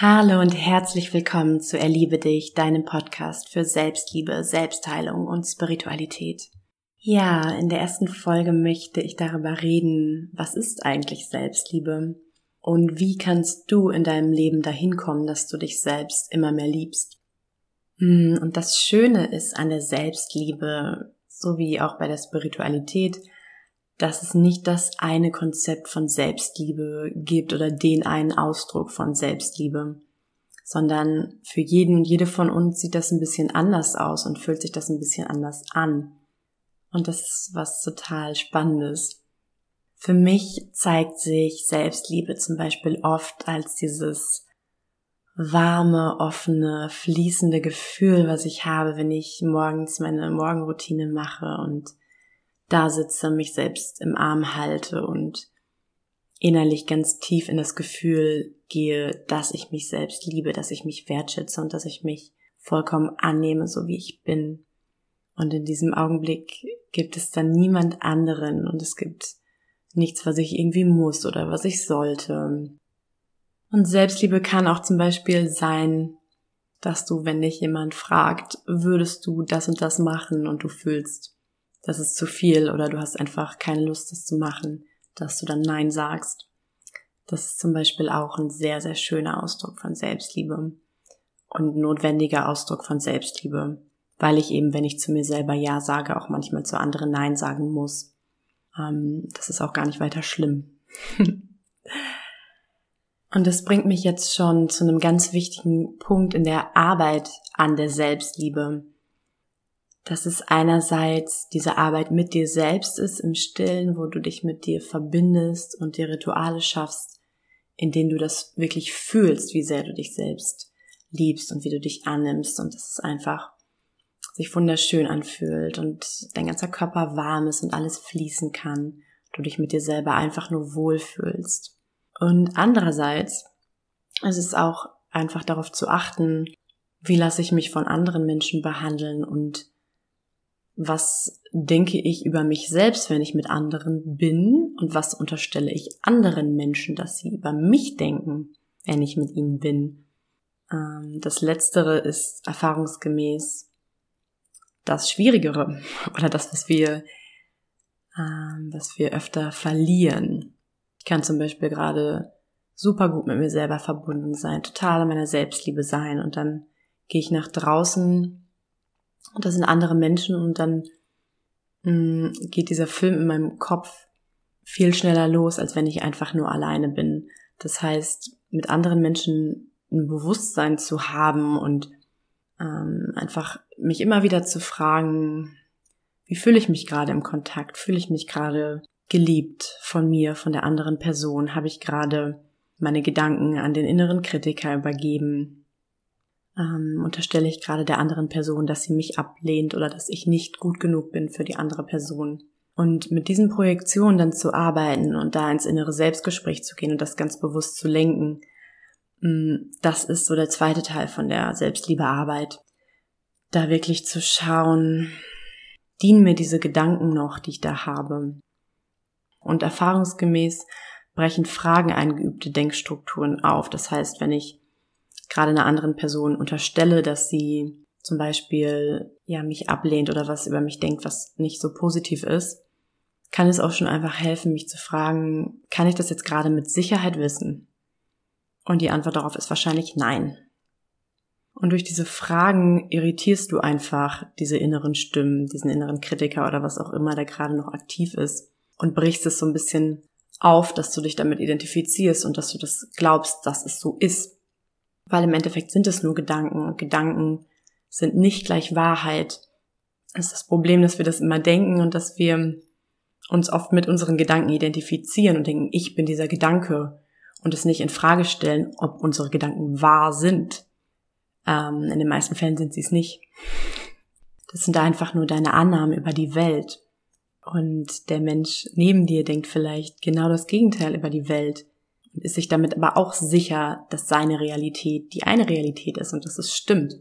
Hallo und herzlich willkommen zu Erliebe dich, deinem Podcast für Selbstliebe, Selbstheilung und Spiritualität. Ja, in der ersten Folge möchte ich darüber reden, was ist eigentlich Selbstliebe und wie kannst du in deinem Leben dahin kommen, dass du dich selbst immer mehr liebst. Hm, und das Schöne ist an der Selbstliebe, so wie auch bei der Spiritualität, dass es nicht das eine Konzept von Selbstliebe gibt oder den einen Ausdruck von Selbstliebe, sondern für jeden, jede von uns sieht das ein bisschen anders aus und fühlt sich das ein bisschen anders an. Und das ist was total Spannendes. Für mich zeigt sich Selbstliebe zum Beispiel oft als dieses warme, offene, fließende Gefühl, was ich habe, wenn ich morgens meine Morgenroutine mache und da sitze, mich selbst im Arm halte und innerlich ganz tief in das Gefühl gehe, dass ich mich selbst liebe, dass ich mich wertschätze und dass ich mich vollkommen annehme, so wie ich bin. Und in diesem Augenblick gibt es dann niemand anderen und es gibt nichts, was ich irgendwie muss oder was ich sollte. Und Selbstliebe kann auch zum Beispiel sein, dass du, wenn dich jemand fragt, würdest du das und das machen und du fühlst, das ist zu viel oder du hast einfach keine Lust, das zu machen, dass du dann Nein sagst. Das ist zum Beispiel auch ein sehr, sehr schöner Ausdruck von Selbstliebe und notwendiger Ausdruck von Selbstliebe, weil ich eben, wenn ich zu mir selber Ja sage, auch manchmal zu anderen Nein sagen muss. Ähm, das ist auch gar nicht weiter schlimm. und das bringt mich jetzt schon zu einem ganz wichtigen Punkt in der Arbeit an der Selbstliebe dass es einerseits diese Arbeit mit dir selbst ist im Stillen, wo du dich mit dir verbindest und dir Rituale schaffst, in denen du das wirklich fühlst, wie sehr du dich selbst liebst und wie du dich annimmst und dass es einfach sich wunderschön anfühlt und dein ganzer Körper warm ist und alles fließen kann, du dich mit dir selber einfach nur wohlfühlst. Und andererseits ist es auch einfach darauf zu achten, wie lasse ich mich von anderen Menschen behandeln und was denke ich über mich selbst, wenn ich mit anderen bin und was unterstelle ich anderen Menschen, dass sie über mich denken, wenn ich mit ihnen bin. Ähm, das Letztere ist erfahrungsgemäß das Schwierigere oder das, was wir, ähm, was wir öfter verlieren. Ich kann zum Beispiel gerade super gut mit mir selber verbunden sein, total in meiner Selbstliebe sein und dann gehe ich nach draußen und da sind andere Menschen und dann mh, mm, geht dieser Film in meinem Kopf viel schneller los, als wenn ich einfach nur alleine bin. Das heißt, mit anderen Menschen ein Bewusstsein zu haben und ähm, einfach mich immer wieder zu fragen, wie fühle ich mich gerade im Kontakt? Fühle ich mich gerade geliebt von mir, von der anderen Person? Habe ich gerade meine Gedanken an den inneren Kritiker übergeben? Ähm, unterstelle ich gerade der anderen Person, dass sie mich ablehnt oder dass ich nicht gut genug bin für die andere Person. Und mit diesen Projektionen dann zu arbeiten und da ins innere Selbstgespräch zu gehen und das ganz bewusst zu lenken, mm, das ist so der zweite Teil von der Selbstliebearbeit. Da wirklich zu schauen, dienen mir diese Gedanken noch, die ich da habe. Und erfahrungsgemäß brechen Fragen eingeübte Denkstrukturen auf. Das heißt, wenn ich gerade einer anderen Person unterstelle, dass sie zum Beispiel ja mich ablehnt oder was über mich denkt, was nicht so positiv ist, kann es auch schon einfach helfen, mich zu fragen, kann ich das jetzt gerade mit Sicherheit wissen? Und die Antwort darauf ist wahrscheinlich nein. Und durch diese Fragen irritierst du einfach diese inneren Stimmen, diesen inneren Kritiker oder was auch immer, der gerade noch aktiv ist und brichst es so ein bisschen auf, dass du dich damit identifizierst und dass du das glaubst, dass es so ist weil im Endeffekt sind es nur Gedanken und Gedanken sind nicht gleich Wahrheit. Das ist das Problem, dass wir das immer denken und dass wir uns oft mit unseren Gedanken identifizieren und denken, ich bin dieser Gedanke und es nicht in Frage stellen, ob unsere Gedanken wahr sind. Ähm, in den meisten Fällen sind sie es nicht. Das sind einfach nur deine Annahmen über die Welt. Und der Mensch neben dir denkt vielleicht genau das Gegenteil über die Welt ist sich damit aber auch sicher, dass seine Realität die eine Realität ist und dass es stimmt.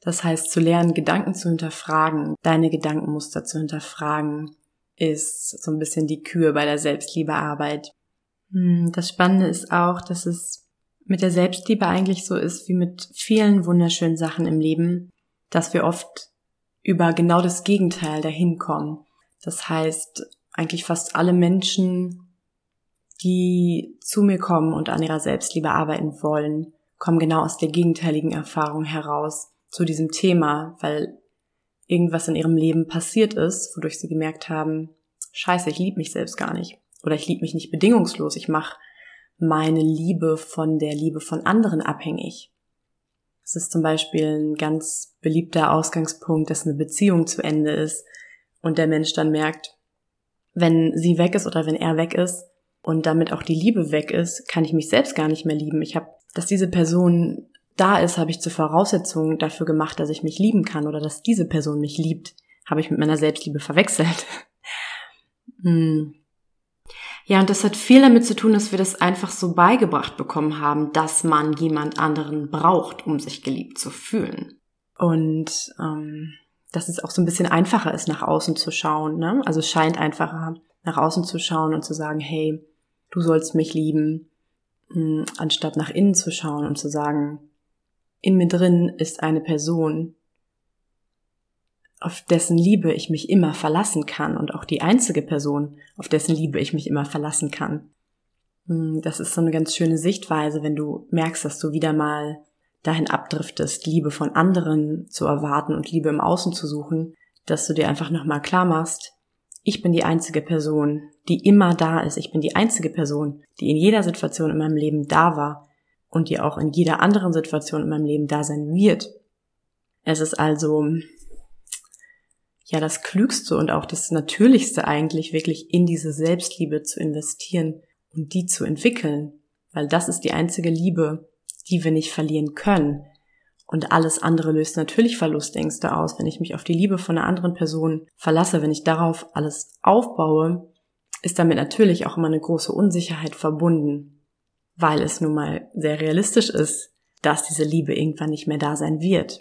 Das heißt, zu lernen, Gedanken zu hinterfragen, deine Gedankenmuster zu hinterfragen, ist so ein bisschen die Kür bei der Selbstliebearbeit. Hm, das Spannende ist auch, dass es mit der Selbstliebe eigentlich so ist wie mit vielen wunderschönen Sachen im Leben, dass wir oft über genau das Gegenteil dahin kommen. Das heißt, eigentlich fast alle Menschen, die zu mir kommen und an ihrer Selbstliebe arbeiten wollen, kommen genau aus der gegenteiligen Erfahrung heraus zu diesem Thema, weil irgendwas in ihrem Leben passiert ist, wodurch sie gemerkt haben, scheiße, ich liebe mich selbst gar nicht. Oder ich liebe mich nicht bedingungslos. Ich mache meine Liebe von der Liebe von anderen abhängig. Es ist zum Beispiel ein ganz beliebter Ausgangspunkt, dass eine Beziehung zu Ende ist und der Mensch dann merkt, wenn sie weg ist oder wenn er weg ist und damit auch die Liebe weg ist, kann ich mich selbst gar nicht mehr lieben. Ich habe, dass diese Person da ist, habe ich zur Voraussetzung dafür gemacht, dass ich mich lieben kann oder dass diese Person mich liebt, habe ich mit meiner Selbstliebe verwechselt. hm. Ja, und das hat viel damit zu tun, dass wir das einfach so beigebracht bekommen haben, dass man jemand anderen braucht, um sich geliebt zu fühlen. Und ähm, dass es auch so ein bisschen einfacher ist, nach außen zu schauen. Ne? Also es scheint einfacher, nach außen zu schauen und zu sagen, hey, du sollst mich lieben, mh, anstatt nach innen zu schauen und zu sagen, in mir drin ist eine Person, auf dessen Liebe ich mich immer verlassen kann und auch die einzige Person, auf dessen Liebe ich mich immer verlassen kann. Hm, das ist so eine ganz schöne Sichtweise, wenn du merkst, dass du wieder mal dahin abdriftest, Liebe von anderen zu erwarten und Liebe im Außen zu suchen, dass du dir einfach nochmal klar machst, ich bin die einzige Person, die immer da ist. Ich bin die einzige Person, die in jeder Situation in meinem Leben da war und die auch in jeder anderen Situation in meinem Leben da sein wird. Es ist also ja das Klügste und auch das Natürlichste eigentlich, wirklich in diese Selbstliebe zu investieren und die zu entwickeln, weil das ist die einzige Liebe, die wir nicht verlieren können. Und alles andere löst natürlich Verlustängste aus, wenn ich mich auf die Liebe von einer anderen Person verlasse, wenn ich darauf alles aufbaue, ist damit natürlich auch immer eine große Unsicherheit verbunden, weil es nun mal sehr realistisch ist, dass diese Liebe irgendwann nicht mehr da sein wird.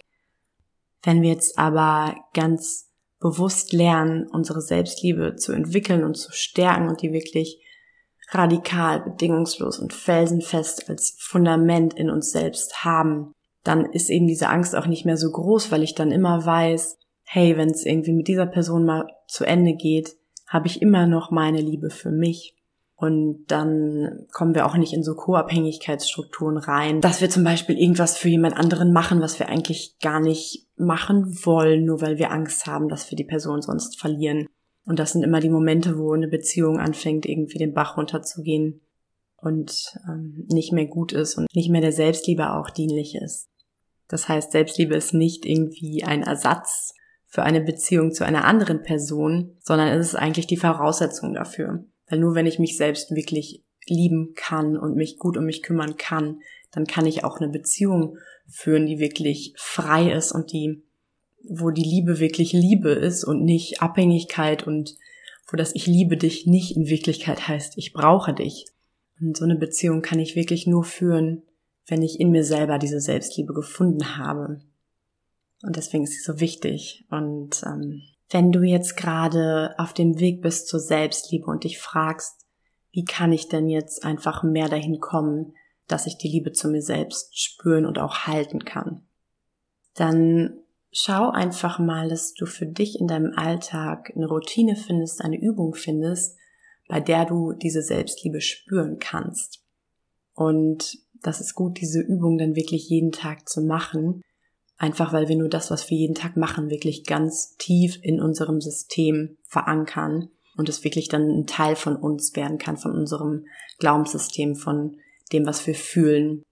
Wenn wir jetzt aber ganz bewusst lernen, unsere Selbstliebe zu entwickeln und zu stärken und die wirklich radikal, bedingungslos und felsenfest als Fundament in uns selbst haben, dann ist eben diese Angst auch nicht mehr so groß, weil ich dann immer weiß, hey, wenn es irgendwie mit dieser Person mal zu Ende geht, habe ich immer noch meine Liebe für mich. Und dann kommen wir auch nicht in so Co-Abhängigkeitsstrukturen rein, dass wir zum Beispiel irgendwas für jemand anderen machen, was wir eigentlich gar nicht machen wollen, nur weil wir Angst haben, dass wir die Person sonst verlieren. Und das sind immer die Momente, wo eine Beziehung anfängt, irgendwie den Bach runterzugehen und ähm, nicht mehr gut ist und nicht mehr der Selbstliebe auch dienlich ist. Das heißt, Selbstliebe ist nicht irgendwie ein Ersatz für eine Beziehung zu einer anderen Person, sondern es ist eigentlich die Voraussetzung dafür. Weil nur wenn ich mich selbst wirklich lieben kann und mich gut um mich kümmern kann, dann kann ich auch eine Beziehung führen, die wirklich frei ist und die, wo die Liebe wirklich Liebe ist und nicht Abhängigkeit und wo das Ich liebe dich nicht in Wirklichkeit heißt, ich brauche dich. Und so eine Beziehung kann ich wirklich nur führen, wenn ich in mir selber diese Selbstliebe gefunden habe. Und deswegen ist sie so wichtig. Und ähm, wenn du jetzt gerade auf dem Weg bist zur Selbstliebe und dich fragst, wie kann ich denn jetzt einfach mehr dahin kommen, dass ich die Liebe zu mir selbst spüren und auch halten kann, dann schau einfach mal, dass du für dich in deinem Alltag eine Routine findest, eine Übung findest, bei der du diese Selbstliebe spüren kannst. Und das ist gut, diese Übung dann wirklich jeden Tag zu machen, Einfach weil wir nur das, was wir jeden Tag machen, wirklich ganz tief in unserem System verankern und es wirklich dann ein Teil von uns werden kann, von unserem Glaubenssystem, von dem, was wir fühlen.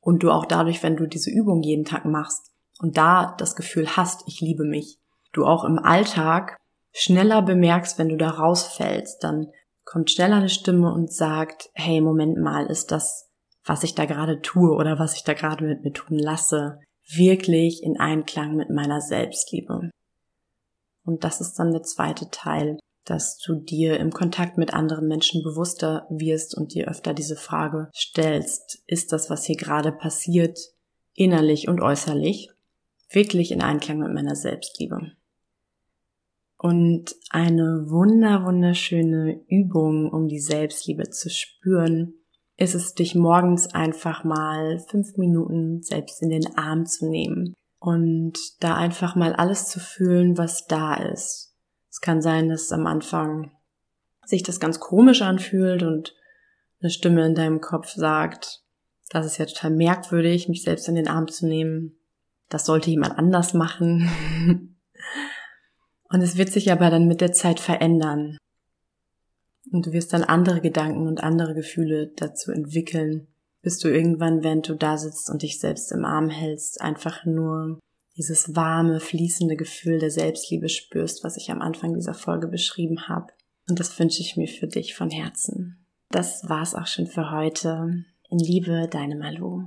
Und du auch dadurch, wenn du diese Übung jeden Tag machst und da das Gefühl hast, ich liebe mich, du auch im Alltag schneller bemerkst, wenn du da rausfällst, dann kommt schneller eine Stimme und sagt, hey, Moment mal, ist das, was ich da gerade tue oder was ich da gerade mit mir tun lasse, wirklich in Einklang mit meiner Selbstliebe. Und das ist dann der zweite Teil, dass du dir im Kontakt mit anderen Menschen bewusster wirst und dir öfter diese Frage stellst, ist das, was hier gerade passiert, innerlich und äußerlich, wirklich in Einklang mit meiner Selbstliebe. Und eine wunder, wunderschöne Übung, um die Selbstliebe zu spüren, ist es, dich morgens einfach mal fünf Minuten selbst in den Arm zu nehmen und da einfach mal alles zu fühlen, was da ist. Es kann sein, dass am Anfang sich das ganz komisch anfühlt und eine Stimme in deinem Kopf sagt, das ist ja total merkwürdig, mich selbst in den Arm zu nehmen. Das sollte jemand anders machen. und es wird sich aber dann mit der Zeit verändern. Und du wirst dann andere Gedanken und andere Gefühle dazu entwickeln, bis du irgendwann, während du da sitzt und dich selbst im Arm hältst, einfach nur dieses warme, fließende Gefühl der Selbstliebe spürst, was ich am Anfang dieser Folge beschrieben habe. Und das wünsche ich mir für dich von Herzen. Das war's auch schon für heute. In Liebe, deine Malu.